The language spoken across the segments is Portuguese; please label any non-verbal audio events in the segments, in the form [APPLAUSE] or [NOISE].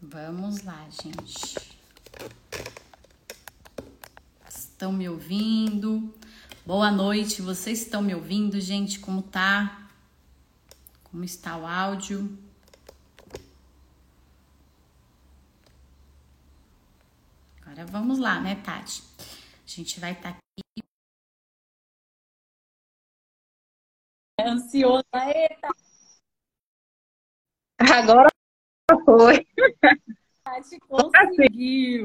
Vamos lá, gente. Estão me ouvindo? Boa noite, vocês estão me ouvindo, gente? Como tá? Como está o áudio? Agora vamos lá, né, Tati? A gente vai estar tá aqui. Ansioso, eita! Agora foi. Tati conseguiu.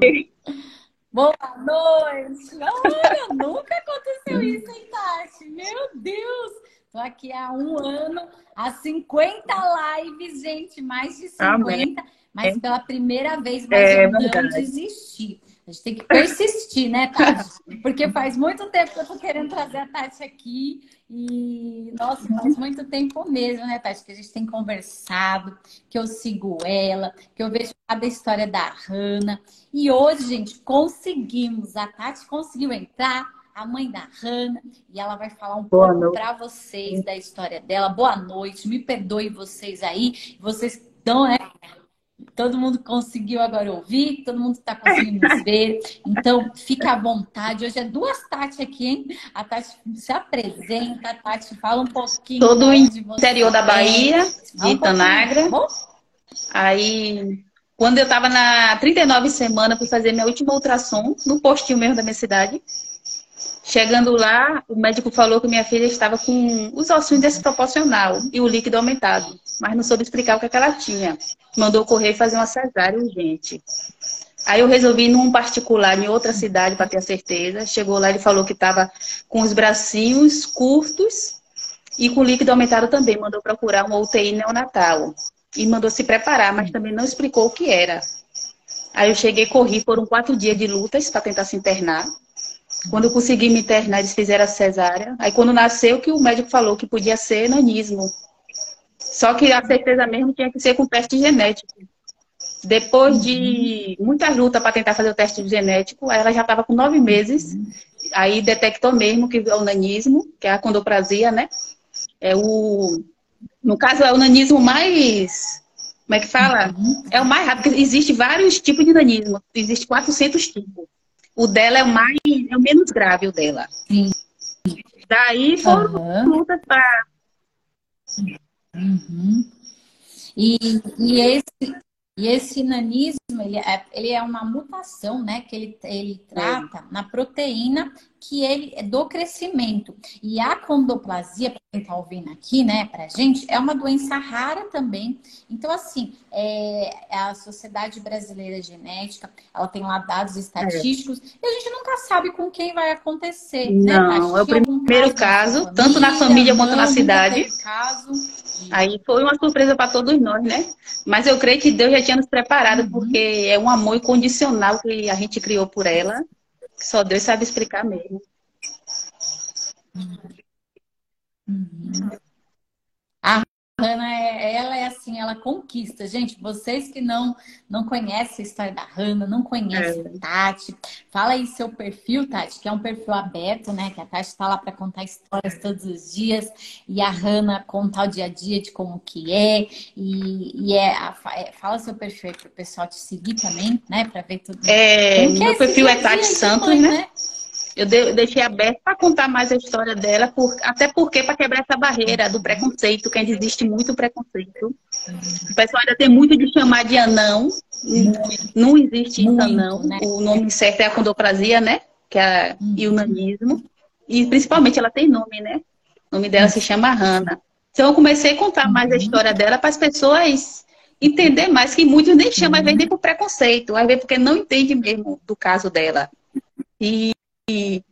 Boa noite! Olha, nunca aconteceu isso, hein, Tati? Meu Deus! Tô aqui há um ano, há 50 lives, gente, mais de 50, Amém. mas pela primeira vez, mas é, eu não desisti. A gente tem que persistir, né, Tati? Porque faz muito tempo que eu tô querendo trazer a Tati aqui. E, nossa, faz muito tempo mesmo, né, Tati? Que a gente tem conversado, que eu sigo ela, que eu vejo cada história da Hanna. E hoje, gente, conseguimos. A Tati conseguiu entrar, a mãe da Hanna, e ela vai falar um Boa pouco para vocês da história dela. Boa noite, me perdoe vocês aí. Vocês estão, né? Todo mundo conseguiu agora ouvir, todo mundo está conseguindo nos ver. Então, fica à vontade. Hoje é duas Tati aqui, hein? A Tati se apresenta, a Tati fala um pouquinho. Todo o interior da Bahia, de Itanagra. Um Aí, quando eu estava na 39 semana, fui fazer minha última ultrassom no postinho mesmo da minha cidade. Chegando lá, o médico falou que minha filha estava com os ossos desproporcional e o líquido aumentado, mas não soube explicar o que, é que ela tinha. Mandou correr e fazer uma cesárea urgente. Aí eu resolvi ir num particular em outra cidade para ter a certeza. Chegou lá, ele falou que estava com os bracinhos curtos e com líquido aumentado também. Mandou procurar uma UTI neonatal. E mandou se preparar, mas também não explicou o que era. Aí eu cheguei, corri, foram quatro dias de lutas para tentar se internar. Quando eu consegui me internar, eles fizeram a cesárea. Aí quando nasceu, que o médico falou que podia ser nanismo. Só que a certeza mesmo tinha que ser com teste genético. Depois de muita luta para tentar fazer o teste genético, ela já estava com nove meses. Aí detectou mesmo que é o nanismo, que é a condoprasia, né? É o... No caso, é o nanismo mais... Como é que fala? É o mais rápido, existe vários tipos de nanismo. Existe 400 tipos. O dela é o mais, é o menos grave, o dela. Sim. Daí foram uhum. lutas para. Uhum. E, e esse, e esse nanismo, ele é, ele é uma mutação, né? Que ele, ele trata é. na proteína que ele é do crescimento. E a condoplasia, para quem está ouvindo aqui, né, pra gente, é uma doença rara também. Então, assim, é, a Sociedade Brasileira de Genética, ela tem lá dados estatísticos, é. e a gente nunca sabe com quem vai acontecer. Né? Não, né? é o primeiro caso, família, tanto na família quanto na cidade. Caso. Aí foi uma surpresa para todos nós, né? Mas eu creio que Deus já tinha nos preparado, uhum. porque é um amor incondicional que a gente criou por ela. Só Deus sabe explicar mesmo. Uhum. A Hanna, é, ela é assim, ela conquista. Gente, vocês que não não conhecem a história da Hanna, não conhecem é. a Tati, fala aí seu perfil, Tati, que é um perfil aberto, né? Que a Tati está lá para contar histórias todos os dias e a Hanna contar o dia a dia de como que é. E, e é, a, é, fala seu perfil aí para o pessoal te seguir também, né? Para ver tudo. É, meu é perfil é Tati Santos, né? né? Eu deixei aberto para contar mais a história dela, por, até porque para quebrar essa barreira do preconceito, que ainda existe muito preconceito. O pessoal ainda tem muito de chamar de anão. Não existe isso, anão. Né? O nome certo é a condoprasia, né? Que é uhum. o nanismo. E principalmente ela tem nome, né? O nome dela se chama Hannah. Então eu comecei a contar mais a uhum. história dela para as pessoas entender mais, que muitos nem chamam, às vezes nem por preconceito, às vezes porque não entende mesmo do caso dela. E é,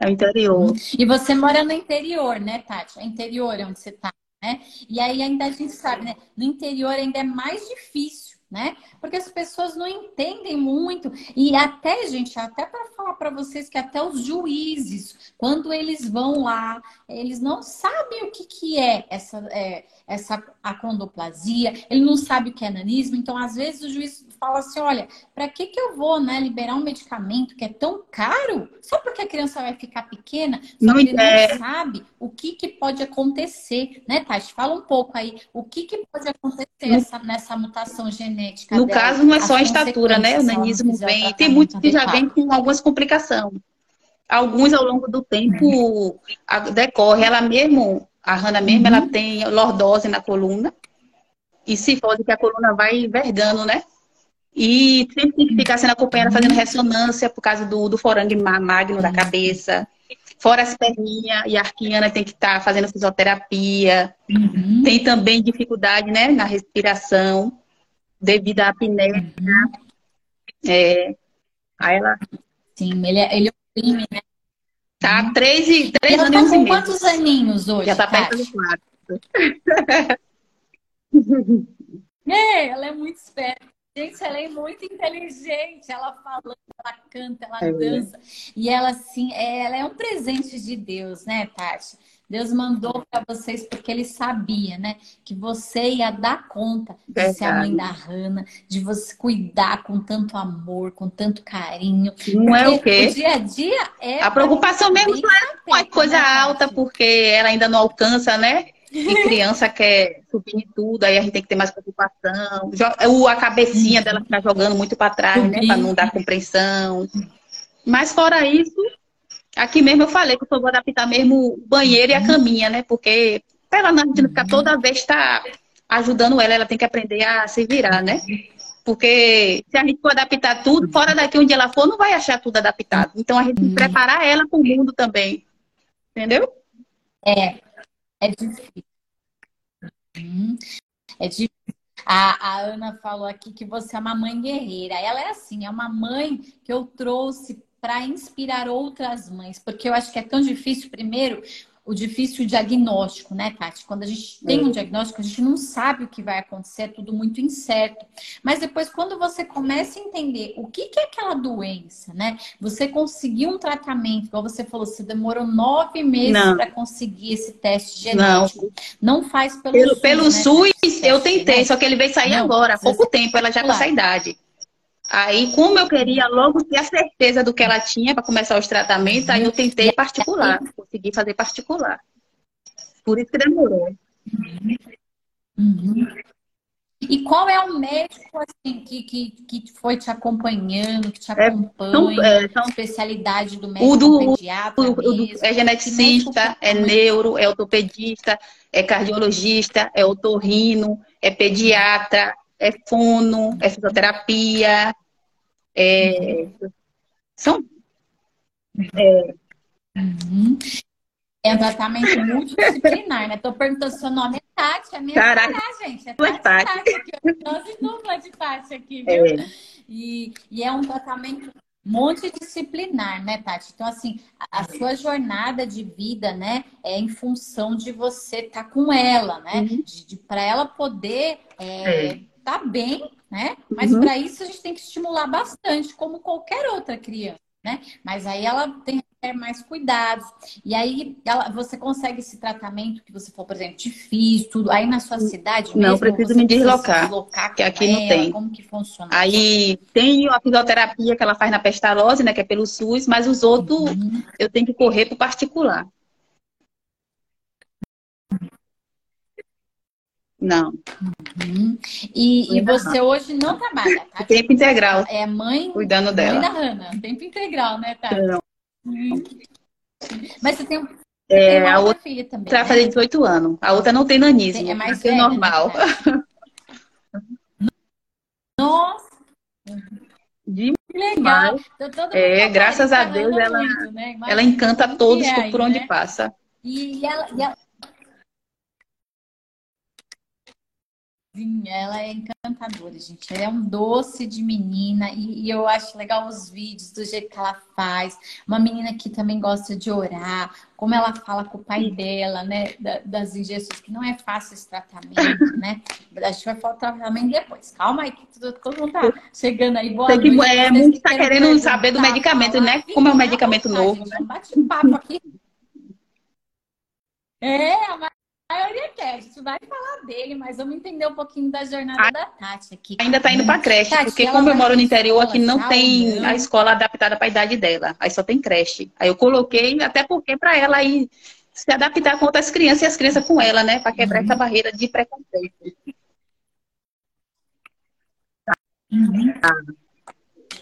é o interior. E você mora no interior, né, Tati? É interior onde você está, né? E aí ainda a gente sabe, né? No interior ainda é mais difícil né? Porque as pessoas não entendem muito e até, gente, até para falar para vocês que até os juízes, quando eles vão lá, eles não sabem o que, que é essa, é, essa acondoplasia, ele não sabe o que é nanismo, então às vezes o juiz fala assim, olha, para que que eu vou, né, liberar um medicamento que é tão caro, só porque a criança vai ficar pequena, só não, que ele é... não sabe o que que pode acontecer, né, Tati? Fala um pouco aí, o que que pode acontecer essa, nessa mutação genética No dela, caso, não é só a estatura, né, o nanismo vem, tem muitos que já vem com algumas complicações. Alguns ao longo do tempo decorre, ela mesmo, a Hannah mesmo, uhum. ela tem lordose na coluna, e cifose que a coluna vai envergando, né? E sempre tem que ficar sendo acompanhada, fazendo ressonância por causa do, do forangue magno da cabeça. Fora as perninhas e a arquiana tem que estar tá fazendo fisioterapia. Uhum. Tem também dificuldade né, na respiração devido à apneia. Uhum. É, aí ela... Sim, ele, é, ele oprime, né? Tá, três, e, três anos tá com quantos aninhos hoje? Já tá perto dos quatro. é, [LAUGHS] ela é muito esperta. Gente, ela é muito inteligente. Ela fala, ela canta, ela é dança. E ela, assim, é, ela é um presente de Deus, né, Tati? Deus mandou para vocês porque ele sabia, né? Que você ia dar conta de ser a mãe da Rana, de você cuidar com tanto amor, com tanto carinho. Não é o quê? O dia a dia é. A preocupação mesmo não é uma coisa alta, porque ela ainda não alcança, né? E criança [LAUGHS] quer subir em tudo, aí a gente tem que ter mais preocupação. A cabecinha dela ficar jogando muito para trás, né? Para não dar compreensão. Mas fora isso, aqui mesmo eu falei que eu vou adaptar mesmo o banheiro e a caminha, né? Porque para ela não ficar toda vez tá ajudando ela, ela tem que aprender a se virar, né? Porque se a gente for adaptar tudo, fora daqui onde ela for, não vai achar tudo adaptado. Então a gente tem que preparar ela para o mundo também. Entendeu? É, é difícil. Hum, é difícil. A, a, Ana falou aqui que você é uma mãe guerreira. Ela é assim, é uma mãe que eu trouxe para inspirar outras mães, porque eu acho que é tão difícil, primeiro, o difícil diagnóstico, né, Tati? Quando a gente tem um diagnóstico, a gente não sabe o que vai acontecer, é tudo muito incerto. Mas depois, quando você começa a entender o que, que é aquela doença, né? Você conseguiu um tratamento, igual você falou, você demorou nove meses para conseguir esse teste genético. Não, não faz pelo, pelo SUS. Pelo né, SUS, eu tentei, só que ele veio sair não, agora, há pouco tempo, ela já claro. com essa idade. Aí, como eu queria logo ter a certeza do que ela tinha para começar os tratamentos, aí eu tentei particular, consegui fazer particular. Por isso que demorou. Uhum. E qual é o médico assim, que, que, que foi te acompanhando, que te é, acompanha? É, são, é, especialidade do médico o do, pediatra o, o é geneticista, é neuro, é ortopedista, é cardiologista, é otorrino, é pediatra, é fono, é fisioterapia, é, são. É, uhum. é um tratamento multidisciplinar, né? Tô perguntando seu nome é Tati, a minha Caraca, é gente. É Tati, Tati. Tati aqui. Nós dupla de Tati aqui, viu? É. E, e é um tratamento multidisciplinar, né, Tati? Então, assim, a, a sua jornada de vida, né, é em função de você estar tá com ela, né? Uhum. De, de para ela poder é, é tá bem, né? Mas uhum. para isso a gente tem que estimular bastante, como qualquer outra criança, né? Mas aí ela tem que ter mais cuidados. E aí ela, você consegue esse tratamento que você falou, por exemplo, difícil, tudo. Aí na sua cidade Não, mesmo, preciso me deslocar. deslocar que aqui ela, não tem. Como que funciona? Aí tem a fisioterapia que ela faz na pestalose, né? Que é pelo SUS, mas os outros uhum. eu tenho que correr para particular. Não. Uhum. E, e, você hoje não trabalha, tá? Tempo integral. É mãe. Cuidando dela. Mãe da Hanna. Tempo integral, né, tá? Não. Uhum. Mas você tem, é, tem a outra filha também. Vai né? fazer 18 anos. A outra não tem nanismo. É mais velha, normal. Né, Nossa! De que legal. Então, é, graças a Deus ela, muito, né? ela encanta todos é por onde né? passa. E ela, e ela ela é encantadora, gente. Ela é um doce de menina e, e, eu acho legal os vídeos do jeito que ela faz. Uma menina que também gosta de orar, como ela fala com o pai dela, né? Da, das injeções, que não é fácil esse tratamento, [LAUGHS] né? A gente vai falar o tratamento depois. Calma aí, que todo, todo mundo tá chegando aí. Boa Tem que, noite. É, muito tá querendo saber do medicamento, né? Como é um medicamento novo. Né? Bate um papo aqui. É, a quer. A gente vai falar dele, mas vamos entender um pouquinho da jornada ah, da Tati aqui. Ainda tá indo pra creche, Tati, porque como eu moro no interior, aqui não tem a escola adaptada para a idade dela. Aí só tem creche. Aí eu coloquei, até porque para ela aí se adaptar com outras crianças e as crianças com ela, né? Para quebrar uhum. essa barreira de preconceito. Uhum.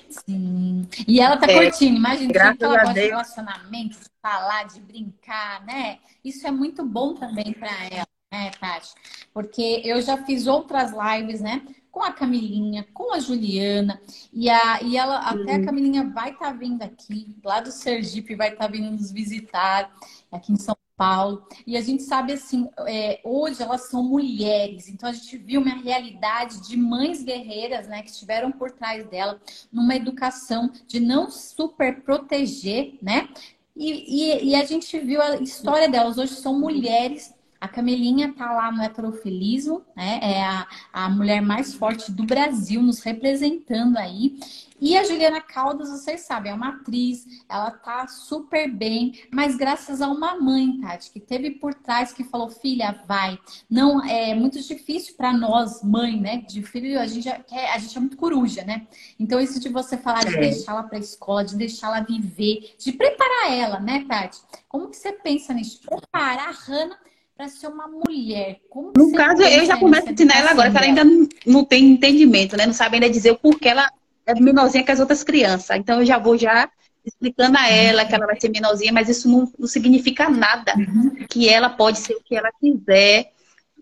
Sim. E ela tá é, curtindo, imagina que ela gosta de relacionamento, de falar, de brincar, né? Isso é muito bom também para ela, né, Tati? Porque eu já fiz outras lives, né? Com a Camilinha, com a Juliana, e, a, e ela, até a Camilinha vai estar tá vindo aqui, lá do Sergipe, vai estar tá vindo nos visitar, aqui em São Paulo. E a gente sabe assim, é, hoje elas são mulheres, então a gente viu uma realidade de mães guerreiras, né, que estiveram por trás dela, numa educação de não super proteger, né? E, e, e a gente viu a história delas. Hoje são mulheres a Camelinha tá lá no heterofilismo, né? É a, a mulher mais forte do Brasil, nos representando aí. E a Juliana Caldas, vocês sabem, é uma atriz, ela tá super bem, mas graças a uma mãe, Tati, que teve por trás que falou: filha, vai. Não é muito difícil para nós, mãe, né? De filho, a gente, é, a gente é muito coruja, né? Então, isso de você falar de é. deixá-la para a escola, de deixá-la viver, de preparar ela, né, Tati? Como que você pensa nisso? Preparar a Hannah para ser uma mulher. Como no caso, eu já começo a ensinar ela agora, que ela ainda não, não tem entendimento, né? Não sabe ainda dizer o porquê ela é menorzinha que as outras crianças. Então eu já vou já explicando a ela que ela vai ser menorzinha, mas isso não, não significa nada. Uhum. Que ela pode ser o que ela quiser,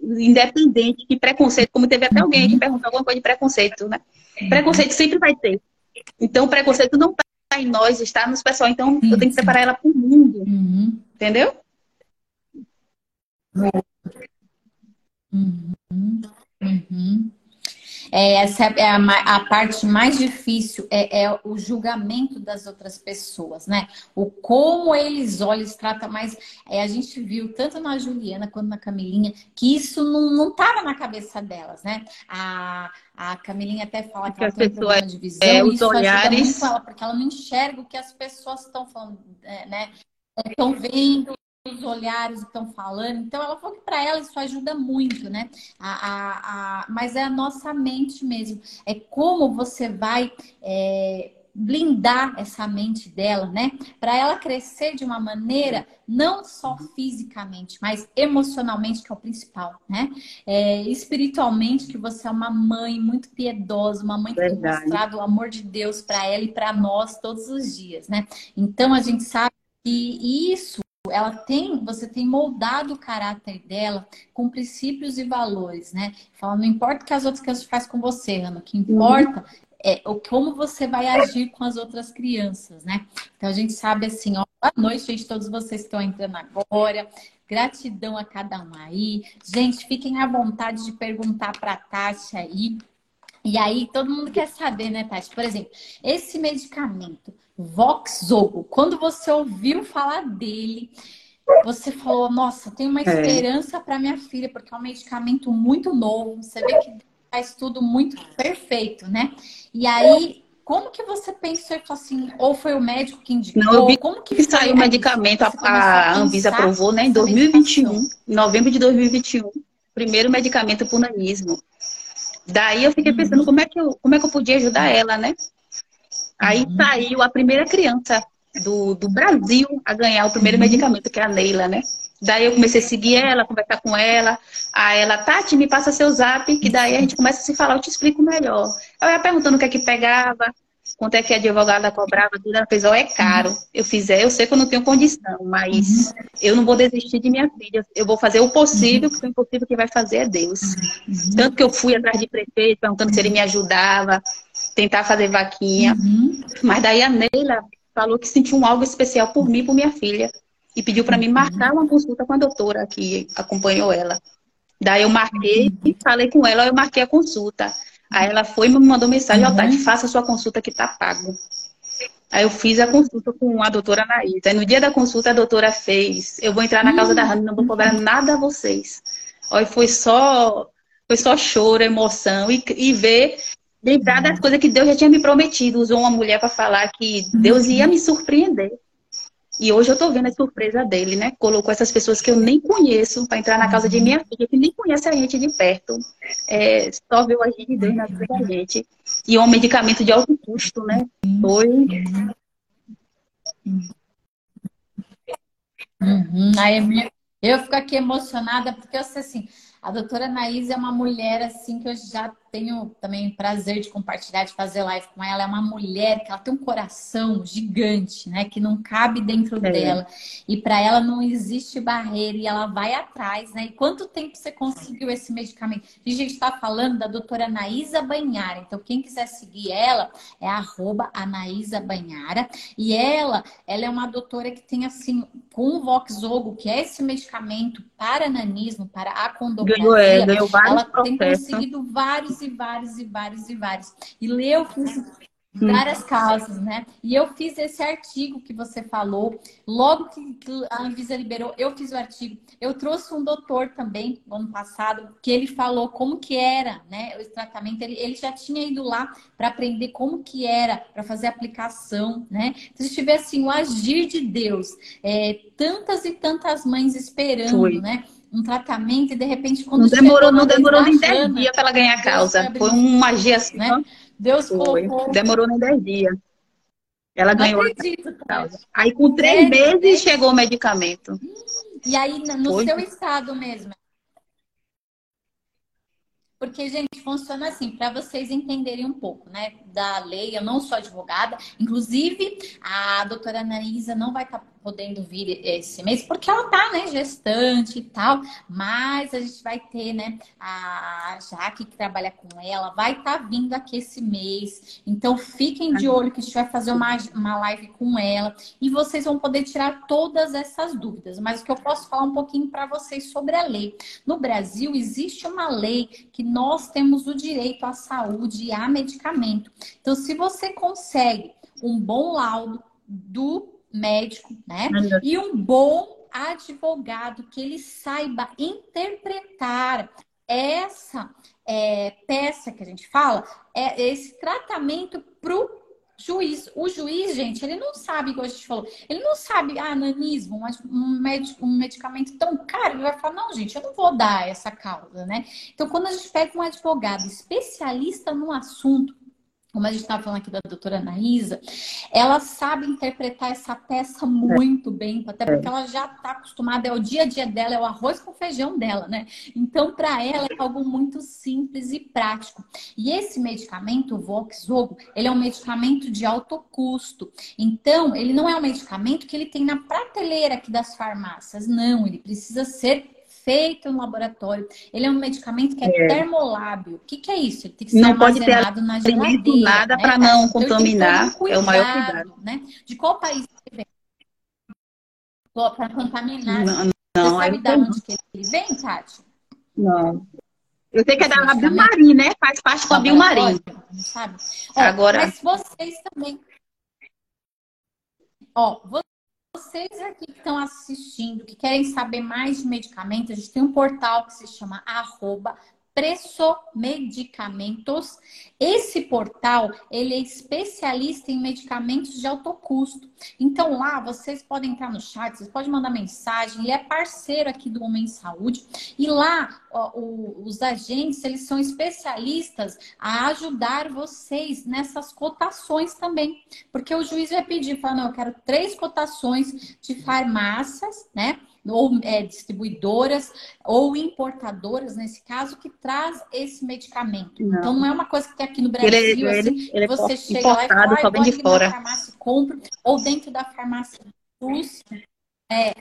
independente de preconceito, como teve até alguém que perguntou alguma coisa de preconceito, né? Uhum. Preconceito sempre vai ter. Então, preconceito não está em nós, está nos pessoal. Então, eu tenho que preparar ela para o mundo. Uhum. Entendeu? Uhum. Uhum. É, essa é a, a, parte mais difícil, é, é, o julgamento das outras pessoas, né? O como eles olham, eles tratam mais. É, a gente viu tanto na Juliana quanto na Camilinha que isso não estava na cabeça delas, né? A, a Camilinha até fala que, que ela tem pessoas, problema de visão, é, os isso olhares... ajuda muito ela, porque ela não enxerga o que as pessoas estão falando, é, né? Estão vendo, os olhares estão falando. Então, ela falou que para ela isso ajuda muito, né? A, a, a, mas é a nossa mente mesmo. É como você vai é, blindar essa mente dela, né? Para ela crescer de uma maneira não só fisicamente, mas emocionalmente, que é o principal, né? É, espiritualmente, que você é uma mãe muito piedosa, uma mãe que tem mostrado o amor de Deus para ela e para nós todos os dias, né? Então, a gente sabe que isso ela tem, você tem moldado o caráter dela com princípios e valores, né? Fala, não importa o que as outras crianças fazem com você, Ana, o que importa uhum. é o como você vai agir com as outras crianças, né? Então a gente sabe assim, ó, boa noite, gente, todos vocês que estão entrando agora. Gratidão a cada um aí. Gente, fiquem à vontade de perguntar para a Tati aí. E aí, todo mundo quer saber, né, Tati? Por exemplo, esse medicamento, Voxogo, quando você ouviu falar dele, você falou: Nossa, tem uma é. esperança é. para minha filha, porque é um medicamento muito novo. Você vê que faz tudo muito perfeito, né? E aí, como que você pensou assim? Ou foi o médico que indicou? Não, vi como que, que saiu o medicamento, a, a Anvisa aprovou, né, em 2021, em novembro de 2021, primeiro medicamento para o nanismo. Daí eu fiquei pensando uhum. como é que eu, como é que eu podia ajudar ela, né? Aí uhum. saiu a primeira criança do, do Brasil a ganhar o primeiro uhum. medicamento, que é a Neila, né? Daí eu comecei a seguir ela, conversar com ela. Aí ela, Tati, me passa seu zap, que daí a gente começa a se falar, eu te explico melhor. Eu ia perguntando o que é que pegava, quanto é que a advogada cobrava, tudo. Ela fez, ó, oh, é caro. Eu fizer, eu sei que eu não tenho condição, mas uhum. eu não vou desistir de minha filha. Eu vou fazer o possível, porque o impossível que vai fazer é Deus. Uhum. Tanto que eu fui atrás de prefeito, perguntando se ele me ajudava, tentar fazer vaquinha. Uhum. Mas daí a Neila falou que sentiu um algo especial por mim, por minha filha. E pediu para mim marcar uma consulta com a doutora que acompanhou ela. Daí eu marquei, falei com ela, eu marquei a consulta. Aí ela foi e me mandou mensagem, uhum. Tati, faça a sua consulta que tá pago. Aí eu fiz a consulta com a doutora Anaísa. Aí no dia da consulta a doutora fez, eu vou entrar na uhum. casa da Rani, não vou cobrar nada a vocês. Aí foi só, foi só choro, emoção e, e ver, lembrar das coisas que Deus já tinha me prometido. Usou uma mulher para falar que Deus ia me surpreender. E hoje eu tô vendo a surpresa dele, né? Colocou essas pessoas que eu nem conheço para entrar na casa de minha filha, que nem conhece a gente de perto. É, só viu a gente Deus na vida da gente. E é um medicamento de alto custo, né? Foi. Uhum. Aí, eu fico aqui emocionada, porque eu sei assim, a doutora Anaís é uma mulher assim que eu já tenho também prazer de compartilhar, de fazer live com ela. É uma mulher que ela tem um coração gigante, né? Que não cabe dentro é. dela. E para ela não existe barreira e ela vai atrás, né? E quanto tempo você conseguiu esse medicamento? A gente está falando da doutora Anaísa Banhara. Então, quem quiser seguir ela é arroba Anaísa Banhara. E ela, ela é uma doutora que tem assim, com o Voxogo, que é esse medicamento para nanismo, para ganhou, é, ganhou ela tem conseguido vários e vários e vários e vários. E leu várias causas, né? E eu fiz esse artigo que você falou, logo que a Anvisa liberou, eu fiz o artigo. Eu trouxe um doutor também, no ano passado, que ele falou como que era, né, o tratamento. Ele, ele já tinha ido lá para aprender como que era, para fazer aplicação, né? Então, se tiver assim, o agir de Deus, é, tantas e tantas mães esperando, Foi. né? Um tratamento e de repente quando não demorou não demorou nem 10 dias para ela ganhar a causa. foi uma magia assim né? Deus foi. colocou. Demorou nem 10 dias. Ela não ganhou acredito, a causa aí com três meses chegou o medicamento. E aí no foi. seu estado mesmo? Porque, gente, funciona assim, para vocês entenderem um pouco, né, da lei. Eu não sou advogada, inclusive a doutora Anaísa não vai estar tá podendo vir esse mês, porque ela tá, né, gestante e tal, mas a gente vai ter, né, a Jaque que trabalha com ela, vai estar tá vindo aqui esse mês, então fiquem de olho que a gente vai fazer uma, uma live com ela e vocês vão poder tirar todas essas dúvidas, mas o que eu posso falar um pouquinho para vocês sobre a lei. No Brasil, existe uma lei que nós temos o direito à saúde e a medicamento. Então, se você consegue um bom laudo do médico, né? E um bom advogado que ele saiba interpretar essa é, peça que a gente fala, é esse tratamento para o juiz. O juiz, gente, ele não sabe, igual a gente falou, ele não sabe, ah, nanismo, um, médico, um medicamento tão caro, ele vai falar, não, gente, eu não vou dar essa causa, né? Então, quando a gente pega um advogado especialista no assunto, como a gente estava falando aqui da doutora Anaísa, ela sabe interpretar essa peça muito bem, até porque ela já está acostumada, é o dia a dia dela, é o arroz com feijão dela, né? Então, para ela é algo muito simples e prático. E esse medicamento, o Voxzogo, ele é um medicamento de alto custo. Então, ele não é um medicamento que ele tem na prateleira aqui das farmácias, não, ele precisa ser feito no laboratório. Ele é um medicamento que é, é. termolábio. O que, que, é isso? Ele tem que ser não armazenado na geladeira. nada né? para não então, contaminar. Um é o maior cuidado. Né? De qual país ele vem? Para contaminar. Não, não, Você sabe de onde que ele vem, Tati? Não. Eu sei que é da Bilmarim, né? Faz parte da Bilmarim. Sabe? Agora... Mas vocês também... Ó, vocês aqui que estão assistindo, que querem saber mais de medicamentos, a gente tem um portal que se chama arroba Preço Medicamentos. Esse portal, ele é especialista em medicamentos de alto custo. Então lá vocês podem entrar no chat, vocês podem mandar mensagem, ele é parceiro aqui do Homem Saúde. E lá ó, o, os agentes, eles são especialistas a ajudar vocês nessas cotações também. Porque o juiz vai pedir, fala, não, eu quero três cotações de farmácias, né? Ou é, distribuidoras ou importadoras, nesse caso, que traz esse medicamento. Não. Então não é uma coisa que tem aqui no Brasil, ele, assim, ele, ele você é chega lá e fala, ah, de fora. farmácia compra, ou dentro da farmácia SUS. É,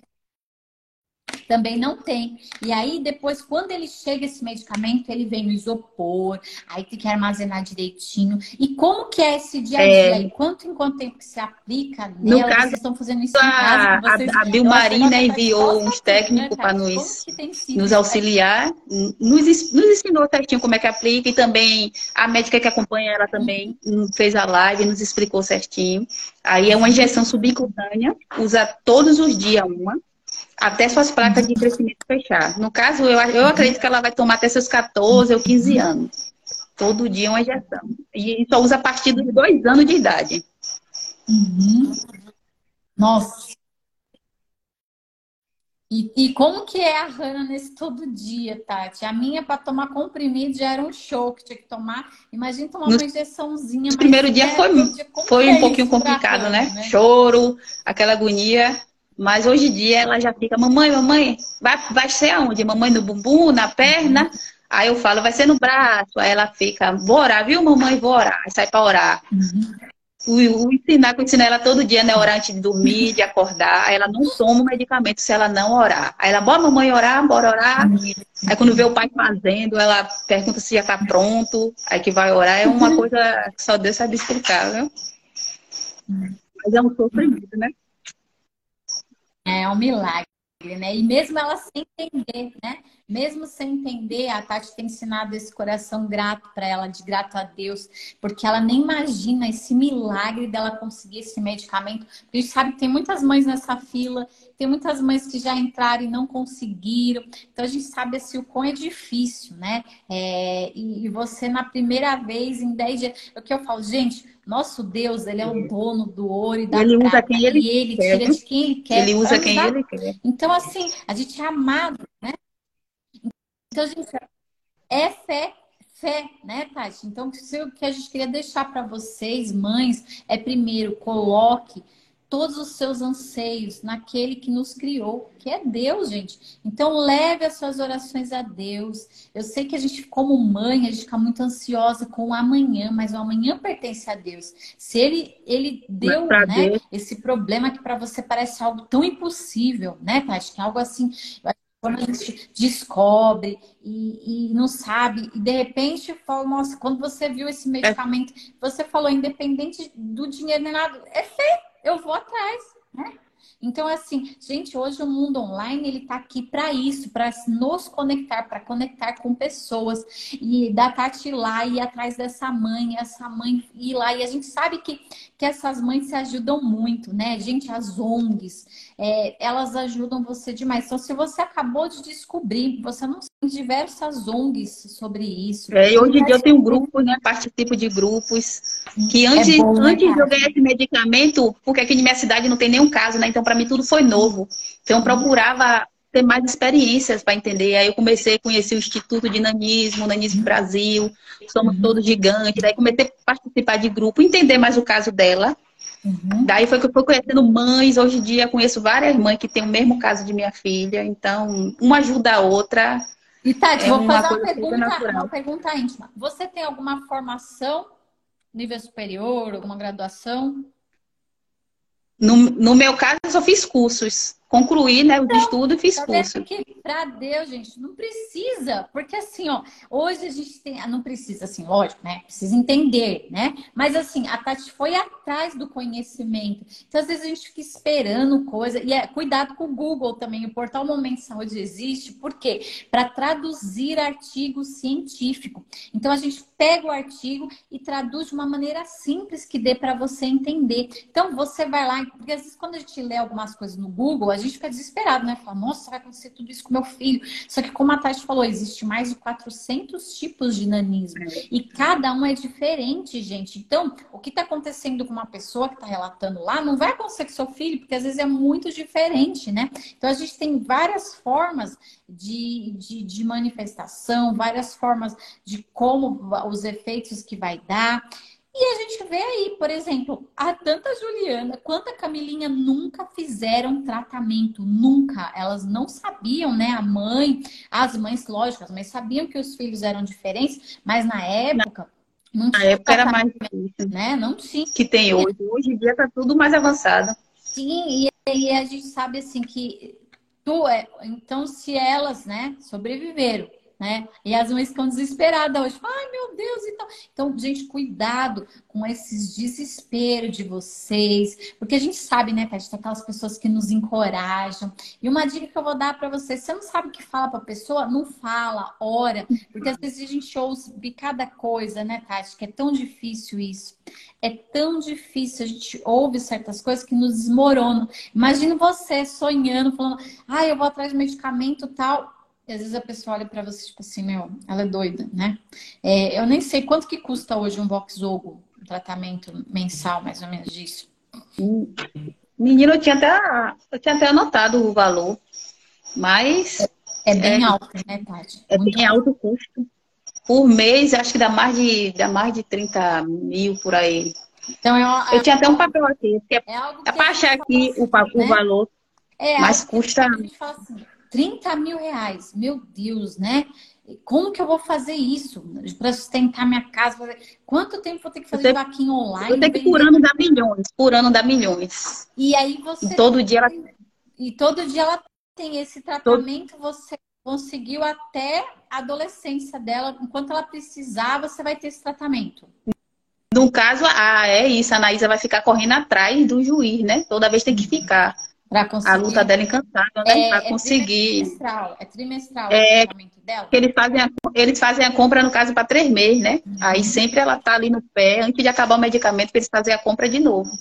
Também não tem. E aí, depois, quando ele chega esse medicamento, ele vem no isopor, aí tem que armazenar direitinho. E como que é esse dia a dia? É... E quanto em quanto tempo que se aplica nela? No caso, vocês estão fazendo isso a, em casa? Vocês... A, a Bilmarina enviou uns técnicos para nos, nos auxiliar, nos, nos ensinou certinho como é que aplica e também a médica que acompanha ela também fez a live, nos explicou certinho. Aí é uma injeção subcutânea, usa todos os dias uma, até suas placas de crescimento fechar. No caso, eu, eu acredito que ela vai tomar até seus 14 ou 15 anos. Todo dia uma injeção. E só usa a partir dos dois anos de idade. Uhum. Nossa. E, e, como que é a Hanna nesse todo dia, Tati? A minha, para tomar comprimido, já era um show que tinha que tomar. Imagina tomar no, uma injeçãozinha. No primeiro dia foi, foi um pouquinho complicado, né? né? Choro, aquela agonia. Mas hoje em dia ela já fica, mamãe, mamãe, vai, vai ser aonde? Mamãe no bumbum, na perna? Uhum. Aí eu falo, vai ser no braço. Aí ela fica, vou orar, viu, mamãe? Vou orar. Aí sai para orar. Uhum o, o ensinar, que eu ensino ela todo dia, né? Orar antes de dormir, de acordar. Aí ela não toma o medicamento se ela não orar. Aí ela, bora mamãe orar, bora orar. Aí quando vê o pai fazendo, ela pergunta se já tá pronto. Aí que vai orar. É uma coisa que só Deus sabe explicar, viu? Mas é um sofrimento, né? É um milagre, né? E mesmo ela sem entender, né? Mesmo sem entender, a Tati tem ensinado esse coração grato para ela, de grato a Deus, porque ela nem imagina esse milagre dela conseguir esse medicamento. A gente sabe que tem muitas mães nessa fila, tem muitas mães que já entraram e não conseguiram. Então a gente sabe assim, o quão é difícil, né? É, e, e, você na primeira vez, em 10 dias. É o que eu falo, gente, nosso Deus, ele é o dono do ouro e da ele prata. Usa quem ele e ele quer. tira de quem ele quer. Ele usa quem ele quer. Então, assim, a gente é amado, né? Então, gente, é fé, fé, né, Tati? Então, o que a gente queria deixar para vocês, mães, é primeiro, coloque todos os seus anseios naquele que nos criou, que é Deus, gente. Então leve as suas orações a Deus. Eu sei que a gente, como mãe, a gente fica muito ansiosa com o amanhã, mas o amanhã pertence a Deus. Se ele ele deu, né, esse problema que para você parece algo tão impossível, né, Tati? Que é algo assim, quando a gente descobre e, e, não sabe, e de repente fala, nossa, quando você viu esse medicamento, você falou, independente do dinheiro nem nada, é feio, eu vou atrás, né? Então, assim, gente, hoje o mundo online ele está aqui para isso, para nos conectar, para conectar com pessoas e da Tati lá e atrás dessa mãe, essa mãe ir lá. E a gente sabe que, que essas mães se ajudam muito, né? Gente, as ONGs, é, elas ajudam você demais. Então, se você acabou de descobrir, você não tem diversas ONGs sobre isso. É, hoje em dia eu tenho grupos, né? Participo de grupos que antes, é bom, né, antes de eu ganhar esse medicamento, porque aqui na minha cidade não tem nenhum caso, né? Então, para mim tudo foi novo. Então eu procurava ter mais experiências para entender. Aí eu comecei a conhecer o Instituto de Nanismo, Nanismo Brasil, somos uhum. todos gigantes. Daí comecei a participar de grupo, entender mais o caso dela. Uhum. Daí foi que eu fui conhecendo mães. Hoje em dia conheço várias mães que têm o mesmo caso de minha filha. Então, uma ajuda a outra. E Tati, é vou fazer uma pergunta, uma pergunta íntima. Você tem alguma formação nível superior, alguma graduação? No, no meu caso, eu só fiz cursos concluí, né, o então, estudo e fiz tá curso. Porque para Deus, gente, não precisa, porque assim, ó, hoje a gente tem, ah, não precisa assim, lógico, né? Precisa entender, né? Mas assim, a Tati foi atrás do conhecimento. Então às vezes a gente fica esperando coisa e é cuidado com o Google também, o portal Momento Saúde existe, por quê? Para traduzir artigo científico. Então a gente pega o artigo e traduz de uma maneira simples que dê para você entender. Então você vai lá, porque às vezes quando a gente lê algumas coisas no Google, a gente fica desesperado, né? Fala, nossa, vai acontecer tudo isso com meu filho. Só que, como a Tati falou, existe mais de 400 tipos de nanismo. E cada um é diferente, gente. Então, o que está acontecendo com uma pessoa que está relatando lá não vai acontecer com seu filho, porque às vezes é muito diferente, né? Então, a gente tem várias formas de, de, de manifestação, várias formas de como os efeitos que vai dar. E a gente vê aí, por exemplo, a tanta Juliana quanto a Camilinha nunca fizeram tratamento, nunca. Elas não sabiam, né? A mãe, as mães, lógico, as mães sabiam que os filhos eram diferentes, mas na época. Não na época era mais difícil. Né? Não tinha. Que tem hoje. Hoje em dia tá tudo mais avançado. Sim, e, e a gente sabe assim que tu, é, então, se elas, né, sobreviveram né? E as mães ficam desesperadas hoje. Ai, meu Deus, então. Então, gente, cuidado com esses desesperos de vocês, porque a gente sabe, né, Tati, tem aquelas pessoas que nos encorajam. E uma dica que eu vou dar para vocês: você não sabe o que fala para a pessoa, não fala, ora, porque às vezes a gente ouve cada coisa, né, Tati, que é tão difícil isso. É tão difícil, a gente ouve certas coisas que nos desmoronam. Imagina você sonhando, falando, ah, eu vou atrás de medicamento tal às vezes a pessoa olha para você, tipo assim, meu, ela é doida, né? É, eu nem sei quanto que custa hoje um Voxogo, um tratamento mensal, mais ou menos disso. Menino, eu tinha até, eu tinha até anotado o valor, mas... É, é bem é, alto, né, Tati? É Muito bem alto o custo. Por mês, acho que dá mais de, dá mais de 30 mil por aí. Então, eu, eu tinha até um papel aqui. É, é, é para achar aqui assim, o, o né? valor, é, mas custa... Assim, 30 mil reais, meu Deus, né? Como que eu vou fazer isso para sustentar minha casa? Quanto tempo vou ter que fazer vaquinha online? Vou ter que por ano dar milhões, por ano dar milhões. E aí você. E todo dia ela. E todo dia ela tem esse tratamento, todo... você conseguiu até a adolescência dela, enquanto ela precisar, você vai ter esse tratamento. No caso, ah, é isso, a Anaísa vai ficar correndo atrás do juiz, né? Toda vez tem que ficar. A luta dela é incansável, né? É, pra é conseguir. É trimestral, é trimestral é, dela. Eles fazem, a, eles fazem a compra, no caso, para três meses, né? Uhum. Aí sempre ela tá ali no pé, antes de acabar o medicamento, para eles fazerem a compra de novo.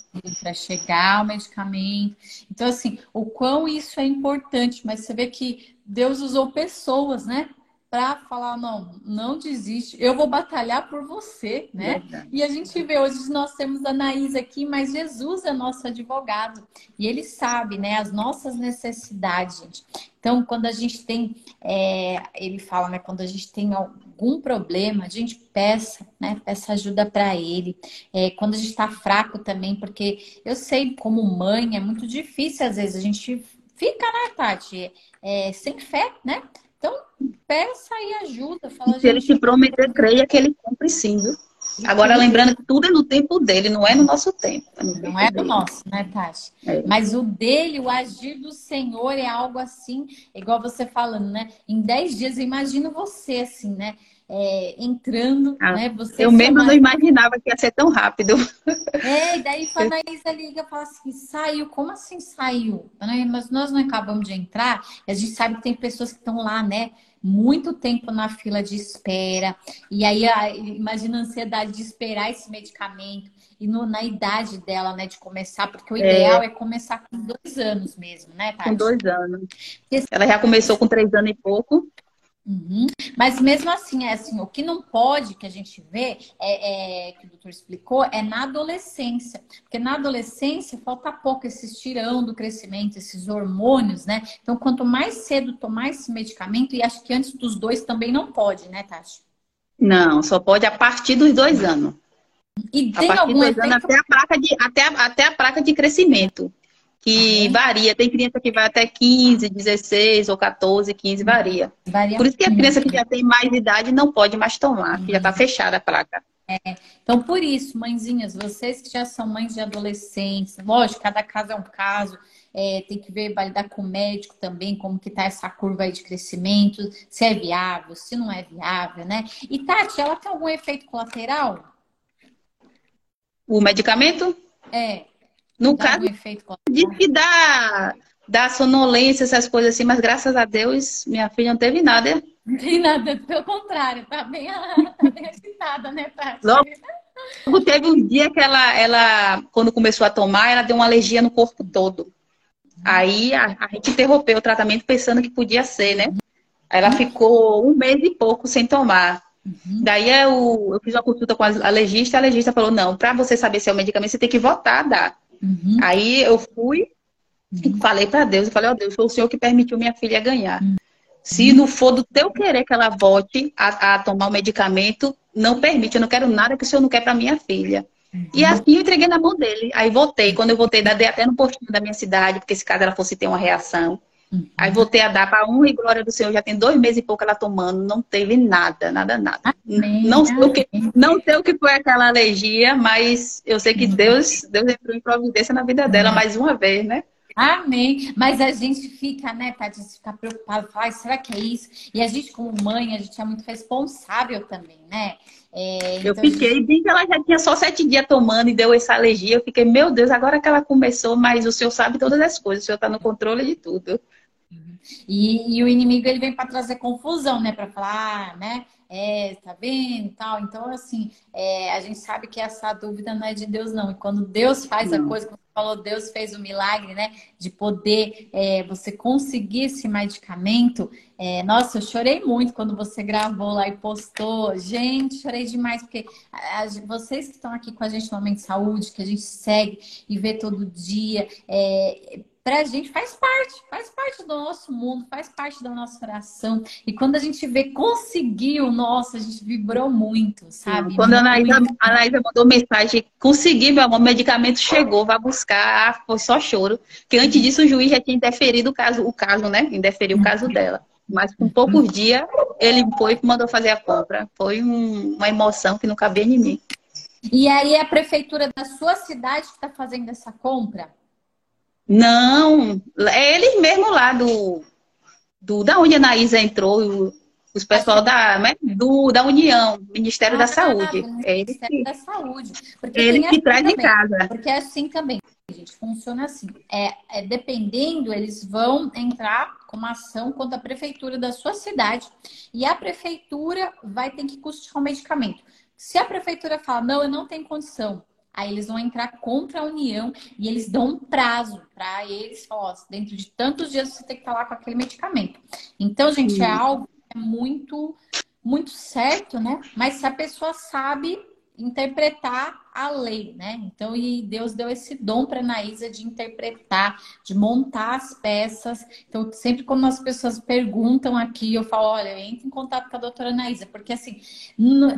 Para chegar o medicamento. Então, assim, o quão isso é importante, mas você vê que Deus usou pessoas, né? Para falar, não, não desiste, eu vou batalhar por você, né? Verdade. E a gente vê, hoje nós temos a Anaís aqui, mas Jesus é nosso advogado. E ele sabe, né, as nossas necessidades, gente. Então, quando a gente tem, é, ele fala, né, quando a gente tem algum problema, a gente peça, né, peça ajuda para ele. É, quando a gente está fraco também, porque eu sei, como mãe, é muito difícil, às vezes, a gente fica, né, Tati, é, sem fé, né? Então, peça e ajuda. Fala, e se ele te prometer, creia que ele cumpre sim, viu? Agora, lembrando que tudo é no tempo dele, não é no nosso tempo. É no não é do nosso, né, Tati? É. Mas o dele, o agir do Senhor é algo assim, igual você falando, né? Em dez dias, eu imagino você assim, né? É, entrando, ah, né? Você eu mesma não imaginava que ia ser tão rápido. [LAUGHS] É, e daí a Anaísa liga e fala assim, saiu, como assim saiu? Mas nós não acabamos de entrar, a gente sabe que tem pessoas que estão lá, né? Muito tempo na fila de espera. E aí, imagina a ansiedade de esperar esse medicamento. E no, na idade dela, né, de começar, porque o ideal é, é começar com dois anos mesmo, né, Tati? Com dois anos. Ela já começou com três anos e pouco. Uhum. Mas mesmo assim, é assim, o que não pode, que a gente vê, é, é, que o doutor explicou, é na adolescência. Porque na adolescência falta pouco esse tirão do crescimento, esses hormônios, né? Então, quanto mais cedo tomar esse medicamento, e acho que antes dos dois também não pode, né, Tati? Não, só pode a partir dos dois anos. E tem a partir dos dois anos até a, placa de, até, a, até a placa de crescimento que varia. Tem criança que vai até 15, 16 ou 14, 15, varia. varia Por isso que a criança que já tem mais idade não pode mais tomar, que já está fechada a placa. É. Então, por isso, mãezinhas, vocês que já são mães de adolescentes, lógico, cada caso é um caso, é, tem que ver, validar com o médico também, como que tá essa curva aí de crescimento, se é viável, se não é viável, né? E, Tati, ela tem algum efeito colateral? O medicamento? É. No dá caso, diz que dá, dá sonolência, essas coisas assim, mas graças a Deus, minha filha não teve nada. Não tem nada, pelo contrário, tá bem, tá bem agitada, né, Tati? Logo, teve um dia que ela, ela, quando começou a tomar, ela deu uma alergia no corpo todo. Aí a, a gente interrompeu o tratamento pensando que podia ser, né? Aí ela ficou um mês e pouco sem tomar. Uhum. Daí eu, eu fiz uma consulta com a alergista, a alergista falou: não, para você saber se é o medicamento, você tem que voltar a dar. Uhum. Aí eu fui e uhum. falei para Deus, eu falei, ó oh, Deus, foi o Senhor que permitiu minha filha ganhar. Uhum. Se não for do teu querer que ela volte a, a, tomar o medicamento, não permite, eu não quero nada que o Senhor não quer para minha filha. Uhum. E assim eu entreguei na mão dele. Aí voltei. Quando eu voltei, dei até no postinho da minha cidade, porque se caso ela fosse ter uma reação. Uhum. Aí voltei a dar para um e glória do Senhor. Já tem dois meses e pouco ela tomando, não teve nada, nada, nada. Amém. Não sei, o que, não sei o que foi aquela alergia, mas eu sei que Deus, Deus entrou em providência na vida dela mais uma vez, né? Amém. Mas a gente fica, né, Tati, fica preocupado, fala, será que é isso? E a gente, como mãe, a gente é muito responsável também, né? É, então eu fiquei, gente... bem que ela já tinha só sete dias tomando e deu essa alergia. Eu fiquei, meu Deus, agora que ela começou, mas o senhor sabe todas as coisas, o senhor está no controle de tudo. E, e, o inimigo ele vem para trazer confusão, né? Para falar, né? É, tá vendo tal. Então, assim, é, a gente sabe que essa dúvida não é de Deus, não. E quando Deus faz não. a coisa, como você falou, Deus fez o milagre, né? De poder é, você conseguir esse medicamento. É, nossa, eu chorei muito quando você gravou lá e postou. Gente, chorei demais, porque a, a, vocês que estão aqui com a gente no Momento de Saúde, que a gente segue e vê todo dia, é, pra gente faz parte, faz parte do nosso mundo, faz parte da nossa oração. E quando a gente vê conseguiu, nossa, a gente vibrou muito, sabe? Quando a Anaísa, a Anaísa mandou mensagem, consegui, meu amor, o medicamento chegou, vai buscar, ah, foi só choro. Porque antes disso o juiz já tinha interferido o caso, o caso, né? Indeferiu o caso dela. Mas com poucos dias ele foi e mandou fazer a compra. Foi um, uma emoção que não cabia em mim. E aí a prefeitura da sua cidade que está fazendo essa compra? Não, é eles mesmo lá do, do da onde a Anaísa entrou, os pessoal da, né, do, da União, Ministério ah, da Saúde. É Ministério que, da Saúde. Porque ele que traz de casa. Porque é assim também, gente, funciona assim. É, é, dependendo, eles vão entrar com uma ação contra a prefeitura da sua cidade e a prefeitura vai ter que custear o medicamento. Se a prefeitura fala, não, eu não tenho condição, Aí eles vão entrar contra a União e eles dão um prazo para eles, ó, dentro de tantos dias você tem que estar lá com aquele medicamento. Então, gente, é algo é muito, muito certo, né? Mas se a pessoa sabe interpretar a lei, né? Então, e Deus deu esse dom para Anaísa de interpretar, de montar as peças. Então, sempre quando as pessoas perguntam aqui, eu falo, olha, entre em contato com a doutora Anaísa, porque assim,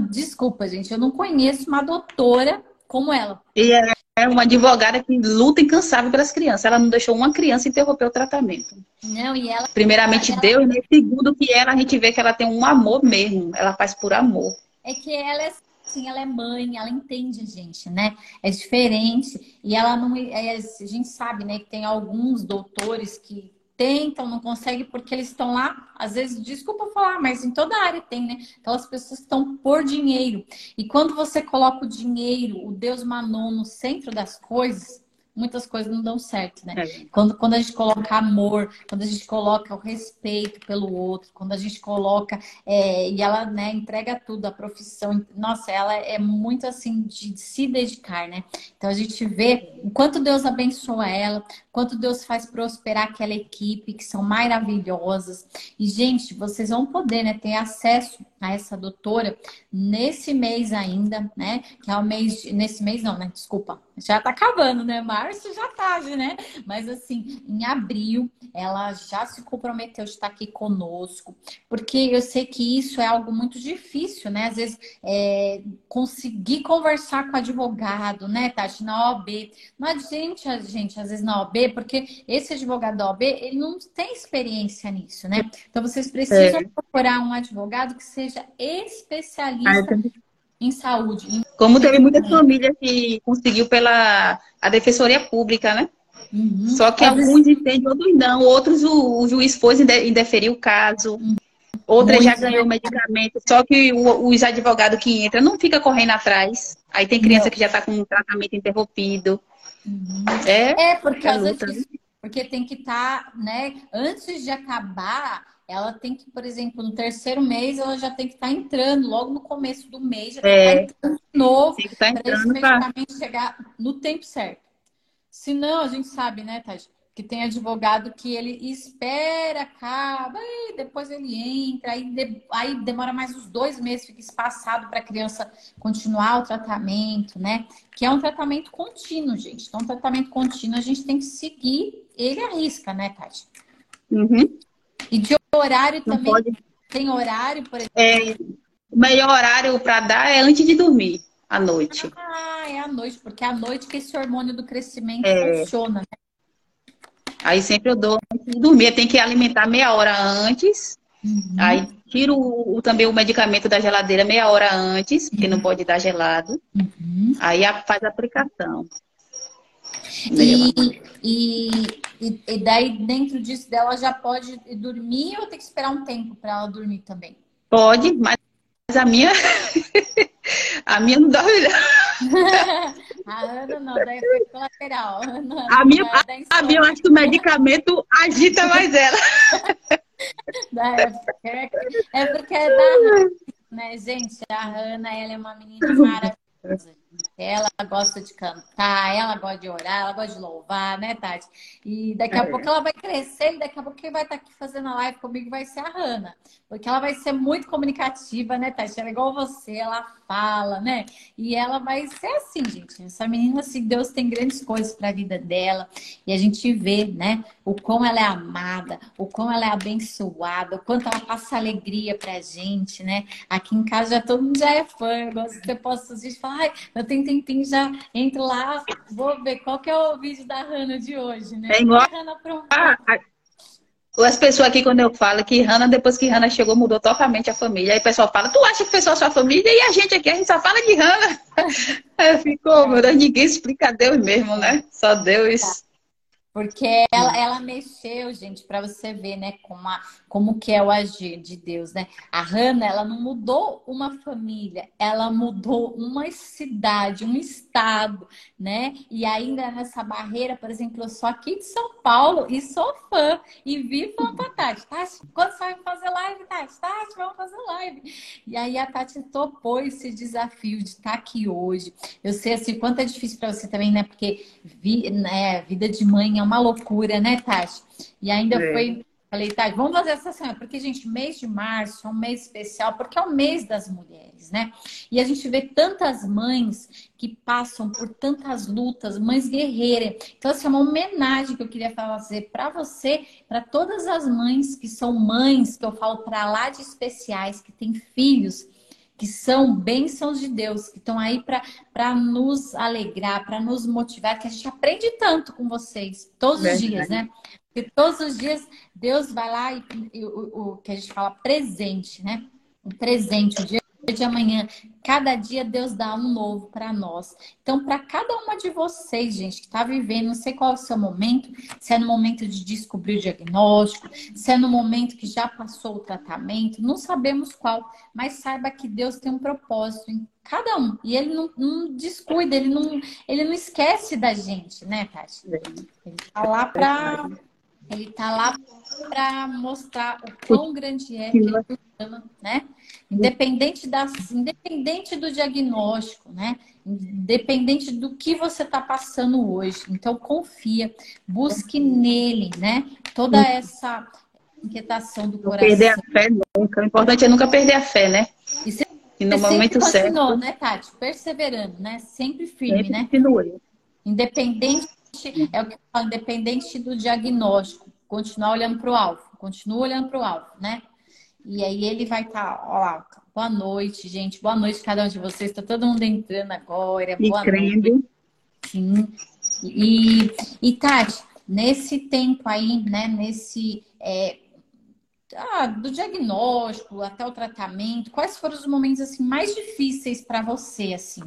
desculpa, gente, eu não conheço uma doutora como ela. E é uma advogada que luta incansável pelas crianças. Ela não deixou uma criança interromper o tratamento. Não, e ela. Primeiramente ela, Deus, né? Segundo que ela, a gente vê que ela tem um amor mesmo. Ela faz por amor. É que ela é assim, ela é mãe, ela entende a gente, né? É diferente. E ela não. É, a gente sabe, né, que tem alguns doutores que tentam, não conseguem, porque eles estão lá, às vezes, desculpa falar, mas em toda área tem, né? Aquelas pessoas que estão por dinheiro. E quando você coloca o dinheiro, o Deus Manon, no centro das coisas, muitas coisas não dão certo, né? É. Quando, quando a gente coloca amor, quando a gente coloca o respeito pelo outro, quando a gente coloca é, e ela né, entrega tudo, a profissão, nossa, ela é muito assim de se dedicar, né? Então a gente vê o quanto Deus abençoa ela, quanto Deus faz prosperar aquela equipe, que são maravilhosas. E, gente, vocês vão poder né, ter acesso a essa doutora nesse mês ainda, né? Que é o mês, de... nesse mês não, né? Desculpa, já tá acabando, né? Março já tá, né? Mas assim, em abril, ela já se comprometeu de estar aqui conosco, porque eu sei que isso é algo muito difícil, né? Às vezes, é, conseguir conversar com o advogado, né, Tati, na OAB. Não adianta, gente, às vezes na OAB, porque esse advogado da OAB, ele não tem experiência nisso, né? Então, vocês precisam é. procurar um advogado que seja especialista ah, em saúde. Como teve muitas famílias que conseguiu pela a Defensoria Pública, né? Uhum. Só que alguns entendem, outros não. Outros o, o juiz foi indeferir o caso. Uhum. Outras já ganhou medicamento. Só que o, os advogados que entram não fica correndo atrás. Aí tem criança não. que já está com um tratamento interrompido. Uhum. É, é, porque às vezes né? porque tem que estar, tá, né, antes de acabar ela tem que, por exemplo, no terceiro mês, ela já tem que estar tá entrando, logo no começo do mês, já tem é, que estar tá entrando de novo, tá para esse medicamento pra... chegar no tempo certo. Se não, a gente sabe, né, Tati, que tem advogado que ele espera, acaba, e depois ele entra, aí, de, aí demora mais uns dois meses, fica espaçado para a criança continuar o tratamento, né? Que é um tratamento contínuo, gente. Então, um tratamento contínuo, a gente tem que seguir ele à risca, né, Tati? Uhum. E de horário Não também. Pode... Tem horário, por exemplo? É, o melhor horário para dar é antes de dormir, à noite. Ah, é à noite, porque é à noite que esse hormônio do crescimento é. funciona, né? Aí sempre eu dou antes de dormir. Tem que alimentar meia hora antes. Uhum. Aí tiro o, também o medicamento da geladeira meia hora antes, porque uhum. não pode dar gelado. Uhum. Aí a, faz a aplicação. E, e, e, daí, dentro disso, dela já pode dormir ou tem que esperar um tempo para ela dormir também? Pode, mas a minha. [LAUGHS] a minha não dorme, [LAUGHS] a Ana não, daí foi colateral. A minha, a, minha, eu acho que o medicamento agita mais ela. [LAUGHS] É, é porque é da né, gente? A Ana, ela é uma menina maravilhosa. Ela gosta de cantar, ela gosta de orar, ela gosta de louvar, né, Tati? E daqui a é. pouco ela vai crescer e daqui a pouco quem vai estar aqui fazendo a live comigo vai ser a Hanna. Porque ela vai ser muito comunicativa, né, Tati? Ela é igual você, ela fala, né? E ela vai ser assim, gente. Essa menina, assim, Deus tem grandes coisas para a vida dela. E a gente vê, né, o quão ela é amada, o quão ela é abençoada, o quanto ela passa alegria pra gente, né? Aqui em casa já todo mundo já é fã. Eu gosto de ter posto os vídeos e falar, ai, eu tenho tempinho, já entro lá, vou ver qual que é o vídeo da Hanna de hoje, né? É igual... as pessoas aqui, quando eu falo que Hanna, depois que Hanna chegou, mudou totalmente a família. Aí o pessoal fala, tu acha que foi só sua família? E a gente aqui, a gente só fala de Hanna. [LAUGHS] Aí ficou, meu Deus, ninguém explica Deus mesmo, né? Só Deus. Porque ela, ela mexeu, gente, para você ver, né, como, a, como que é o agir de Deus, né? A Hannah, ela não mudou uma família, ela mudou uma cidade, um estado, né? E ainda nessa barreira, por exemplo, eu sou aqui de São Paulo e sou fã e vi falando pra Tati, Tati, quando você vai fazer live, Tati? Tati, vamos fazer live. E aí a Tati topou esse desafio de estar aqui hoje. Eu sei, assim, quanto é difícil para você também, né? Porque vi, né, vida de mãe é uma loucura, né, Tati? E ainda é. foi. Falei, Tati, vamos fazer essa semana, porque, gente, mês de março é um mês especial, porque é o mês das mulheres, né? E a gente vê tantas mães que passam por tantas lutas, mães guerreiras. Então, assim, é uma homenagem que eu queria fazer para você, para todas as mães que são mães, que eu falo para lá de especiais, que têm filhos que são bênçãos de Deus, que estão aí para nos alegrar, para nos motivar, que a gente aprende tanto com vocês, todos os dias, né? Porque todos os dias Deus vai lá e, e o, o, que a gente fala presente, né? Um presente, o dia de amanhã. Cada dia Deus dá um novo para nós. Então, para cada uma de vocês, gente, que está vivendo, não sei qual é o seu momento, se é no momento de descobrir o diagnóstico, se é no momento que já passou o tratamento, não sabemos qual, mas saiba que Deus tem um propósito em cada um. E ele não, não descuida, ele não, ele não esquece da gente, né, Tati? Ele está lá para ele tá lá para mostrar o quão grande é que ele ama, né? Independente, das, independente do diagnóstico, né? Independente do que você está passando hoje. Então, confia, busque nele, né? Toda essa inquietação do coração. Perder a fé nunca. O importante é nunca perder a fé, né? E, e no momento certo. né, Tati? Perseverando, né? Sempre firme, sempre né? Continue. Independente é o que eu falo, independente do diagnóstico, continuar olhando para o alvo, continua olhando para o alvo, né? E aí ele vai estar, tá, ó lá, boa noite, gente, boa noite cada um de vocês, está todo mundo entrando agora, boa e crendo. noite. Sim. E, e Tati, nesse tempo aí, né, nesse é, ah, do diagnóstico até o tratamento, quais foram os momentos assim mais difíceis para você assim?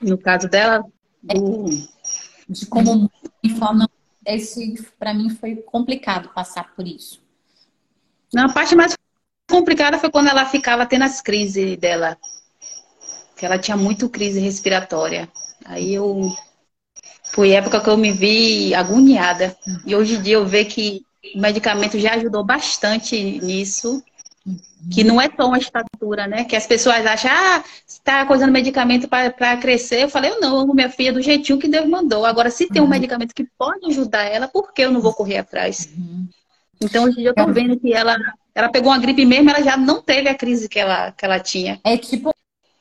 No caso dela. É, de como forma esse para mim foi complicado passar por isso. Não, a parte mais complicada foi quando ela ficava tendo as crises dela. Que ela tinha muito crise respiratória. Aí eu. Foi época que eu me vi agoniada. E hoje em dia eu vejo que o medicamento já ajudou bastante nisso. Que não é tão a estatura, né? Que as pessoas acham, ah, você tá coisando medicamento para crescer. Eu falei, eu não, amo minha filha do jeitinho que Deus mandou. Agora, se tem um uhum. medicamento que pode ajudar ela, por que eu não vou correr atrás? Uhum. Então, hoje eu tô vendo que ela, ela pegou uma gripe mesmo, ela já não teve a crise que ela, que ela tinha. É tipo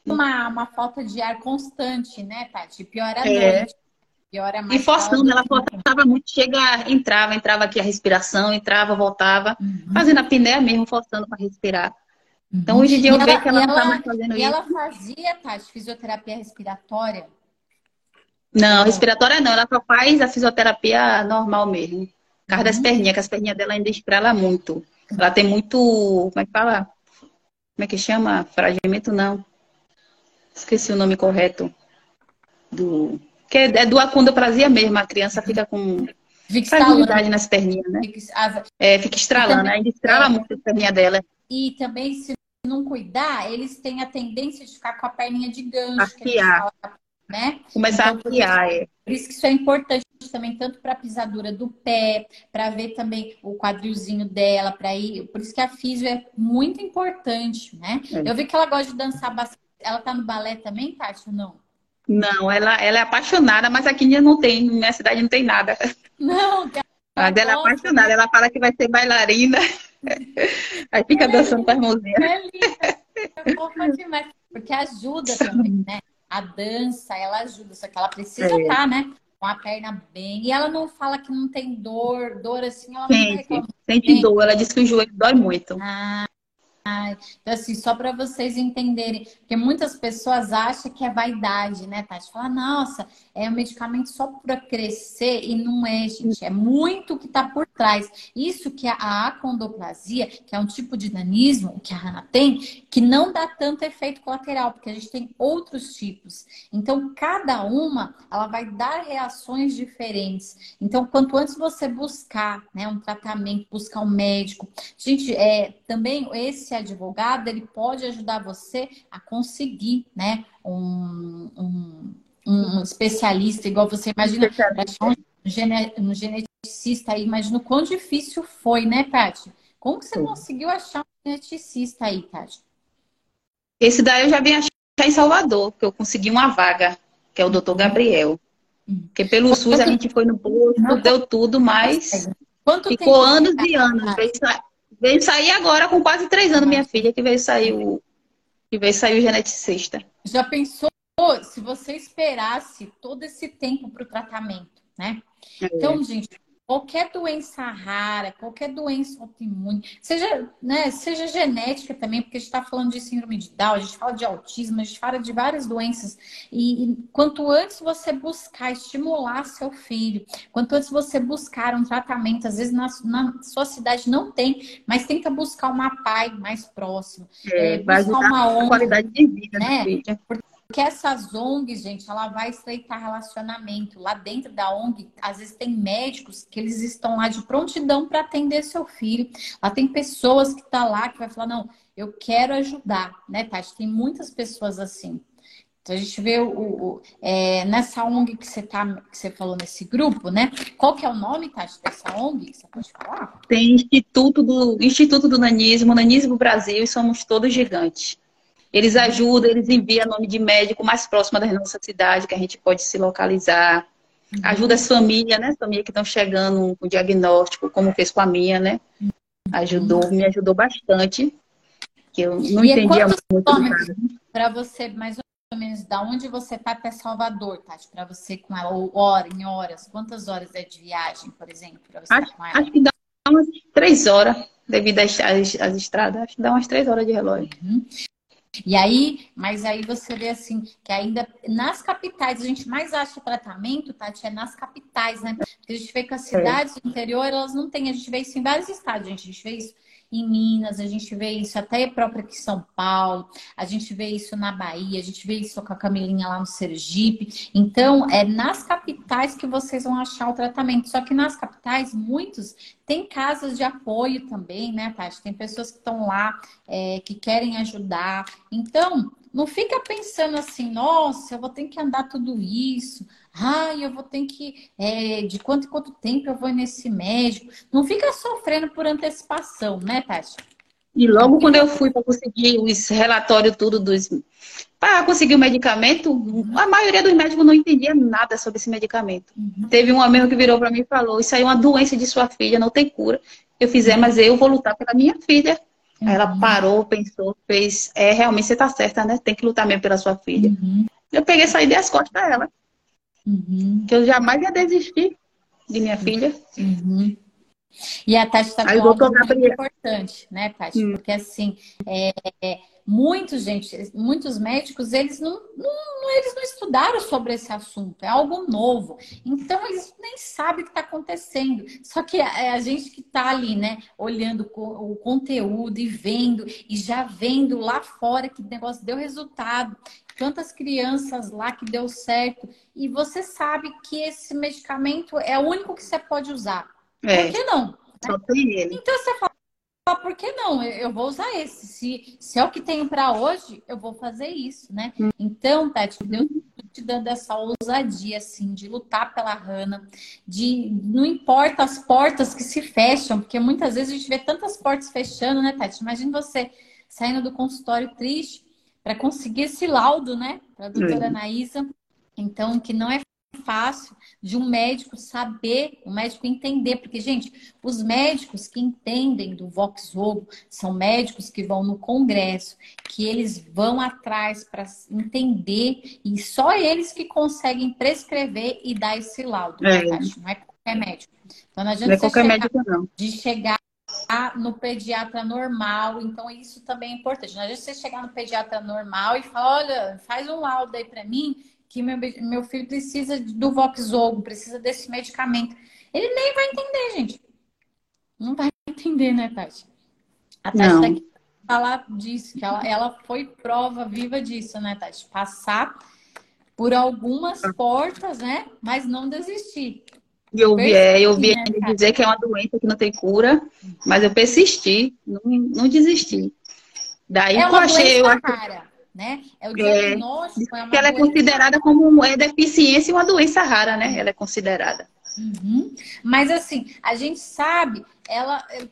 uma, uma falta de ar constante, né, Tati? Piora a é. noite. Piora mais e forçando, ela forçava muito, chega, entrava, entrava aqui a respiração, entrava, voltava, uhum. fazendo a piné mesmo, forçando para respirar. Uhum. Então, hoje em dia, e eu vejo que ela não está mais fazendo e isso. E ela fazia, Tati, fisioterapia respiratória? Não, respiratória não, ela só faz a fisioterapia normal mesmo. Por causa das uhum. perninhas, que as perninhas dela ainda esprela muito. Ela tem muito. Como é que fala? Como é que chama? Fragmento não. Esqueci o nome correto do. Que é do acondroplasia mesmo, a criança fica com Fica fragilidade nas perninhas, né? Fica, é, fica estralando, também, ainda estrala é, muito a perninha dela. E também, se não cuidar, eles têm a tendência de ficar com a perninha de gancho. Afiar. Né? Começar então, a afiar, é. Por isso que isso é importante também, tanto para a pisadura do pé, para ver também o quadrilzinho dela, para ir. Por isso que a físio é muito importante, né? É. Eu vi que ela gosta de dançar bastante. Ela tá no balé também, Tati, ou não? Não, ela, ela é apaixonada, mas aqui não tem, na minha cidade não tem nada. Não, cara. [LAUGHS] Mas ela é apaixonada, ela fala que vai ser bailarina. [LAUGHS] Aí fica é dançando com as mãozinhas. É linda, é demais. Porque ajuda também, né? A dança, ela ajuda, só que ela precisa é. estar, tá, né? Com a perna bem. E ela não fala que não tem dor, dor assim, ela sente, não Sente dor, ela diz que o joelho dói muito. Ah, então, assim, só para vocês entenderem, porque muitas pessoas acham que é vaidade, né, Tati? Fala, nossa, é um medicamento só para crescer e não é, gente. É muito que está por trás. Isso que a acondoplasia, que é um tipo de nanismo que a Hannah tem, que não dá tanto efeito colateral, porque a gente tem outros tipos. Então, cada uma, ela vai dar reações diferentes. Então, quanto antes você buscar né, um tratamento, buscar um médico. Gente, é, também esse advogado, ele pode ajudar você a conseguir, né, um, um, um especialista, igual você imagina, um, geneticista aí, imagina o quão difícil foi, né, Tati? Como que você conseguiu achar um geneticista aí, Tati? Esse daí eu já vim achar em Salvador, que eu consegui uma vaga, que é o doutor Gabriel. Hum. Porque pelo SUS a gente foi no posto, deu tudo, mas Quanto ficou anos e anos. Veio, Veio sair agora com quase três anos, minha filha, que veio sair o, que veio sair o geneticista. Já pensou se você esperasse todo esse tempo para o tratamento, né? É. Então, gente, qualquer doença rara, qualquer doença autoimune, seja, né, seja genética também, porque a gente está falando de síndrome de Down, a gente fala de autismo, a gente fala de várias doenças. E, e, quanto antes você buscar estimular seu filho, quanto antes você buscar um tratamento, às vezes na, na sua cidade não tem, mas tenta buscar uma pai mais próximo, é, é, buscar uma ONG, qualidade de vida, né? Porque porque essas ONGs, gente, ela vai estreitar relacionamento. Lá dentro da ONG, às vezes tem médicos que eles estão lá de prontidão para atender seu filho. Lá tem pessoas que estão tá lá que vai falar, não, eu quero ajudar, né, Tati? Tem muitas pessoas assim. Então a gente vê o, o é, nessa ONG que você tá, que você falou nesse grupo, né? Qual que é o nome, Tati, dessa ONG? Você pode falar? Tem Instituto do Instituto do Nanismo, Nanismo Brasil e somos todos gigantes. Eles ajudam, eles enviam nome de médico mais próximo da nossa cidade, que a gente pode se localizar. Uhum. Ajuda as famílias, né? As famílias que estão chegando com o diagnóstico, como fez com a minha, né? Ajudou, me ajudou bastante. Que eu não e entendia muito. Para você, mais ou menos, da onde você está até Salvador, Tati? Para você com ela, ou hora, em horas, quantas horas é de viagem, por exemplo, para você acho, acho que dá umas três horas, devido às, às, às estradas, acho que dá umas três horas de relógio. Uhum. E aí, mas aí você vê assim, que ainda nas capitais, a gente mais acha tratamento, Tati, é nas capitais, né? Porque a gente vê que as é. cidades do interior, elas não têm, a gente vê isso em vários estados, gente. A gente vê isso em Minas, a gente vê isso até próprio aqui em São Paulo, a gente vê isso na Bahia, a gente vê isso com a Camilinha lá no Sergipe. Então, é nas capitais que vocês vão achar o tratamento. Só que nas capitais, muitos têm casas de apoio também, né, Tati? Tem pessoas que estão lá, é, que querem ajudar. Então, não fica pensando assim, nossa, eu vou ter que andar tudo isso. Ai, eu vou ter que. É, de quanto em quanto tempo eu vou nesse médico? Não fica sofrendo por antecipação, né, Tati? E logo quando eu fui para conseguir os relatórios tudo dos. Para conseguir o medicamento, a maioria dos médicos não entendia nada sobre esse medicamento. Uhum. Teve um amigo que virou para mim e falou: Isso aí é uma doença de sua filha, não tem cura. Eu fizer, uhum. mas eu vou lutar pela minha filha. Uhum. Ela parou, pensou, fez. É, realmente você tá certa, né? Tem que lutar mesmo pela sua filha. Uhum. Eu peguei essa ideia as costas dela. Uhum. Que eu jamais ia desistir de minha filha. Uhum. E a Tati está falando algo muito importante, né, Tati? Hum. Porque assim, é, muitos, gente, muitos médicos, eles não, não, eles não estudaram sobre esse assunto, é algo novo. Então, eles nem sabem o que está acontecendo. Só que é a gente que está ali, né, olhando o conteúdo e vendo, e já vendo lá fora que o negócio deu resultado. Quantas crianças lá que deu certo. E você sabe que esse medicamento é o único que você pode usar. É. Por que não? Só tem ele. Então você fala, por que não? Eu vou usar esse. Se, se é o que tenho para hoje, eu vou fazer isso, né? Hum. Então, Tati, Deus te dando essa ousadia, assim, de lutar pela Rana, de não importa as portas que se fecham, porque muitas vezes a gente vê tantas portas fechando, né, Tati? Imagina você saindo do consultório triste para conseguir esse laudo, né, para a doutora. Anaísa. Então, que não é fácil de um médico saber, o um médico entender, porque, gente, os médicos que entendem do Voxogo são médicos que vão no congresso, que eles vão atrás para entender, e só eles que conseguem prescrever e dar esse laudo. É. Né, não é qualquer médico. Então, não adianta não é qualquer médico, não. de chegar no pediatra normal, então isso também é importante. Não adianta você chegar no pediatra normal e falar, olha, faz um laudo aí para mim que meu, meu filho precisa do Voxogo, precisa desse medicamento. Ele nem vai entender, gente. Não vai [LAUGHS] entender, né, Tati? A Tati Não. daqui falar disso, que ela, ela foi prova viva disso, né, Tati? Passar por algumas portas, né? Mas não desistir. Eu vi, é, eu vi né, ele dizer que é uma doença que não tem cura, mas eu persisti, não, não desisti. Daí é uma eu achei, eu achei, né? É o é, diagnóstico. É, é ela é considerada como é deficiência e uma doença rara, né? Ela é considerada. Uhum. Mas assim, a gente sabe, ela, é, é,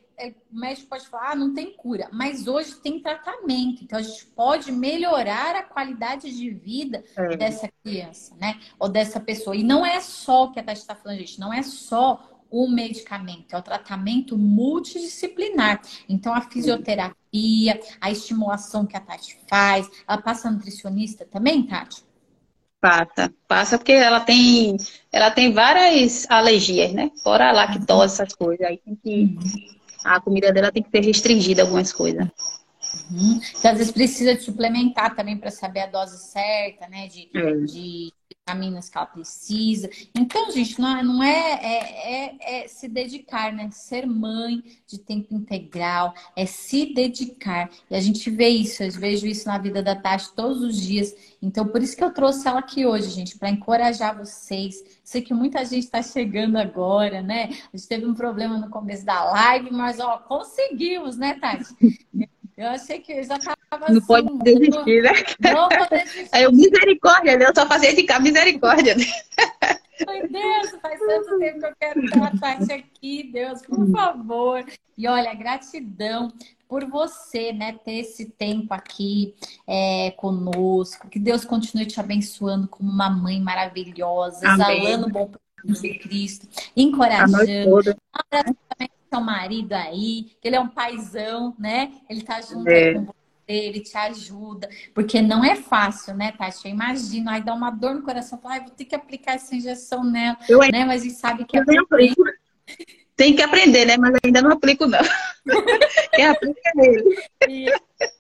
o médico pode falar, ah, não tem cura, mas hoje tem tratamento, então a gente pode melhorar a qualidade de vida é. dessa criança, né? Ou dessa pessoa. E não é só o que a Tati está falando, gente, não é só o medicamento, é o tratamento multidisciplinar. Então, a fisioterapia, a estimulação que a Tati faz, ela passa nutricionista também, Tati? Passa, passa porque ela tem, ela tem várias alergias, né? Fora a lactose, essas coisas. Aí tem que. Uhum. A comida dela tem que ser restringida algumas coisas. Uhum. Então, às vezes precisa de suplementar também para saber a dose certa, né? De, é. de vitaminas que ela precisa. Então, gente, não, é, não é, é, é, é, se dedicar, né? Ser mãe de tempo integral, é se dedicar. E a gente vê isso, eu vejo isso na vida da Tati todos os dias. Então, por isso que eu trouxe ela aqui hoje, gente, para encorajar vocês. Sei que muita gente está chegando agora, né? A gente teve um problema no começo da live, mas ó, conseguimos, né, Tati? [LAUGHS] Eu achei que eu já tava Não assim, pode desistir, né? Não vou desistir. Eu, misericórdia, né? Eu só fazia ficar misericórdia. Meu Deus, faz tanto tempo que eu quero ter a Tati aqui, Deus, por favor. E olha, gratidão por você, né, ter esse tempo aqui é, conosco. Que Deus continue te abençoando como uma mãe maravilhosa, Amém. exalando o bom de Cristo, encorajando. Também seu marido aí, que ele é um paizão, né? Ele tá junto é. com você, ele te ajuda, porque não é fácil, né, Tati? Eu imagino, aí dá uma dor no coração, fala, vou ter que aplicar essa injeção nela, eu, né? Mas a gente sabe que é tem que aprender, né? Mas ainda não aplico, não. [LAUGHS] Quem aplica é ele.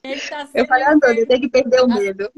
ele tá eu falei, Antônio, tem que perder o medo.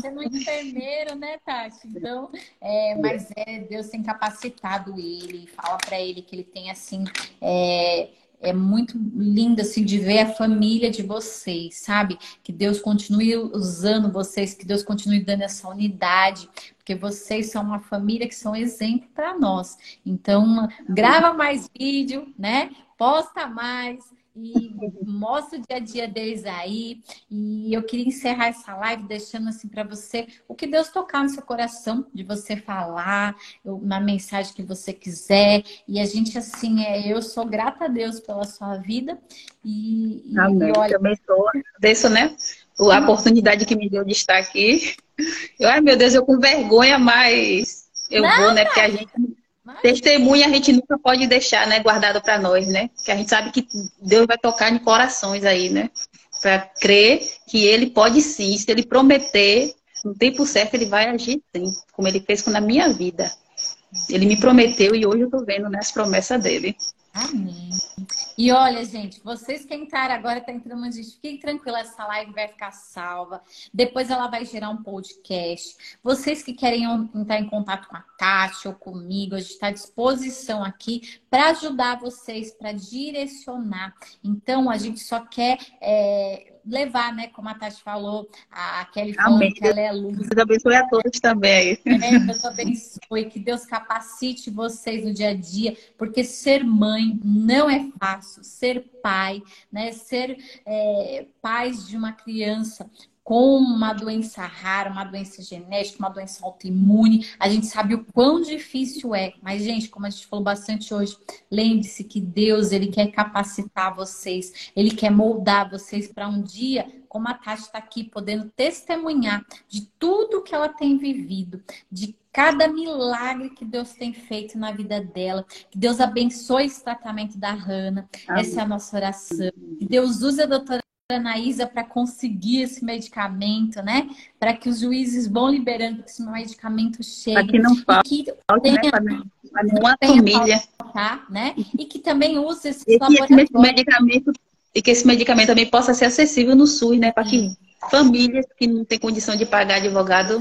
Sendo um enfermeiro, né, Tati? Então, é, mas é, Deus tem capacitado ele, fala para ele que ele tem, assim, é, é muito lindo assim de ver a família de vocês, sabe? Que Deus continue usando vocês, que Deus continue dando essa unidade, porque vocês são uma família que são exemplo para nós. Então, grava mais vídeo, né? Posta mais e mostra o dia a dia deles aí. E eu queria encerrar essa live deixando assim para você o que Deus tocar no seu coração, de você falar, na mensagem que você quiser. E a gente, assim, é, eu sou grata a Deus pela sua vida. E, Amém. e olha. Também sou. Agradeço, né? A oportunidade que me deu de estar aqui. Eu, ai, meu Deus, eu com vergonha, mas eu Nada. vou, né? Porque a gente Testemunha a gente nunca pode deixar, né, guardado para nós, né? Porque a gente sabe que Deus vai tocar em corações aí, né? Para crer que ele pode sim, se ele prometer, no tempo certo ele vai agir sim, como ele fez na minha vida. Ele me prometeu e hoje eu tô vendo né, as promessas dele. Amém. E olha, gente, vocês que entraram agora, tá entrando gente, fiquem tranquila, essa live vai ficar salva. Depois ela vai gerar um podcast. Vocês que querem entrar em contato com a Tati ou comigo, a gente está à disposição aqui para ajudar vocês, para direcionar. Então, a gente só quer é, levar, né? Como a Tati falou, a Kelly falou Amém. que ela é luz. Deus abençoe a todos também. É, Deus abençoe, que Deus capacite vocês no dia a dia, porque ser mãe não é fácil, ser pai, né? Ser é, pais de uma criança com uma doença rara, uma doença genética, uma doença autoimune. A gente sabe o quão difícil é. Mas, gente, como a gente falou bastante hoje, lembre-se que Deus, Ele quer capacitar vocês. Ele quer moldar vocês para um dia, como a Tati está aqui, podendo testemunhar de tudo que ela tem vivido, de cada milagre que Deus tem feito na vida dela. Que Deus abençoe esse tratamento da Rana. Essa é a nossa oração. Que Deus use a doutora Anaísa para conseguir esse medicamento, né? Para que os juízes vão liberando que esse medicamento chegue. Aqui não falta, que tenha, né? Para família. Faltar, né? E que também use esse e. Esse medicamento, e que esse medicamento também possa ser acessível no SUS, né? Para que famílias que não têm condição de pagar advogado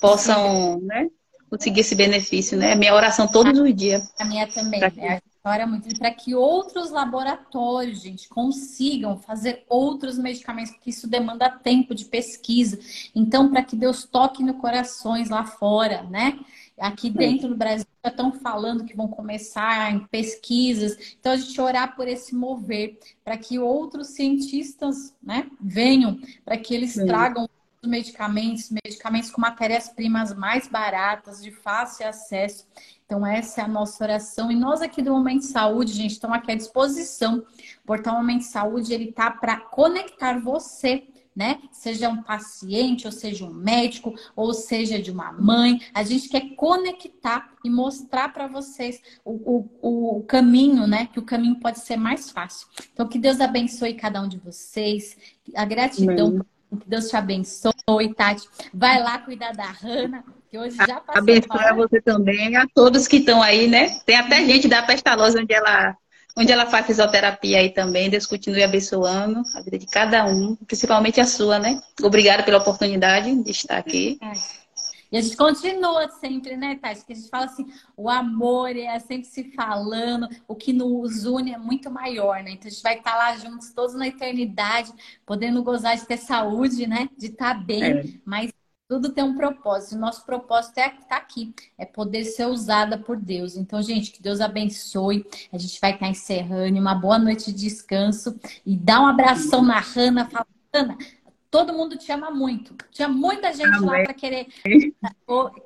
possam, né? Conseguir esse benefício, né? Minha oração todos os dias. A minha também. Né? Ora muito para que outros laboratórios, gente, consigam fazer outros medicamentos, porque isso demanda tempo de pesquisa. Então, para que Deus toque no corações lá fora, né? Aqui dentro do Brasil já estão falando que vão começar em pesquisas. Então, a gente orar por esse mover, para que outros cientistas né, venham, para que eles Sim. tragam medicamentos, medicamentos com matérias-primas mais baratas, de fácil acesso. Então, essa é a nossa oração. E nós aqui do Momento Saúde, gente, estamos aqui à disposição. O Portal Momento Saúde, ele tá para conectar você né? Seja um paciente, ou seja um médico, ou seja de uma mãe. A gente quer conectar e mostrar para vocês o, o, o, caminho, né? Que o caminho pode ser mais fácil. Então, que Deus abençoe cada um de vocês. A gratidão. Amém. Que Deus te abençoe, Tati. Vai lá cuidar da Rana que hoje já passou. Abençoe a você também, a todos que estão aí, né? Tem até gente da Pestalosa onde ela, onde ela faz fisioterapia aí também. Deus continue abençoando a vida de cada um, principalmente a sua, né? Obrigada pela oportunidade de estar aqui. É. E a gente continua sempre, né, Tati? Que a gente fala assim, o amor é sempre se falando, o que nos une é muito maior, né? Então a gente vai estar lá juntos todos na eternidade, podendo gozar de ter saúde, né? De estar bem, é. mas tudo tem um propósito. O nosso propósito é estar tá aqui, é poder ser usada por Deus. Então, gente, que Deus abençoe. A gente vai estar encerrando. Uma boa noite de descanso. E dá um abração na Hanna. Fala, Hanna, todo mundo te ama muito. Tinha muita gente Amém. lá para querer,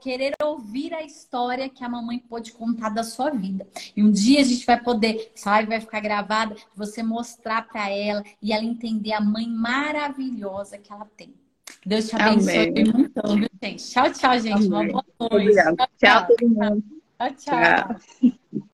querer ouvir a história que a mamãe pôde contar da sua vida. E um dia a gente vai poder, essa live vai ficar gravada, você mostrar para ela e ela entender a mãe maravilhosa que ela tem. Deus te abençoe Amém. muito, viu, gente? Tchau, tchau, gente. Amém. Uma boa noite. Tchau, tchau, tchau todo mundo. tchau. tchau. tchau.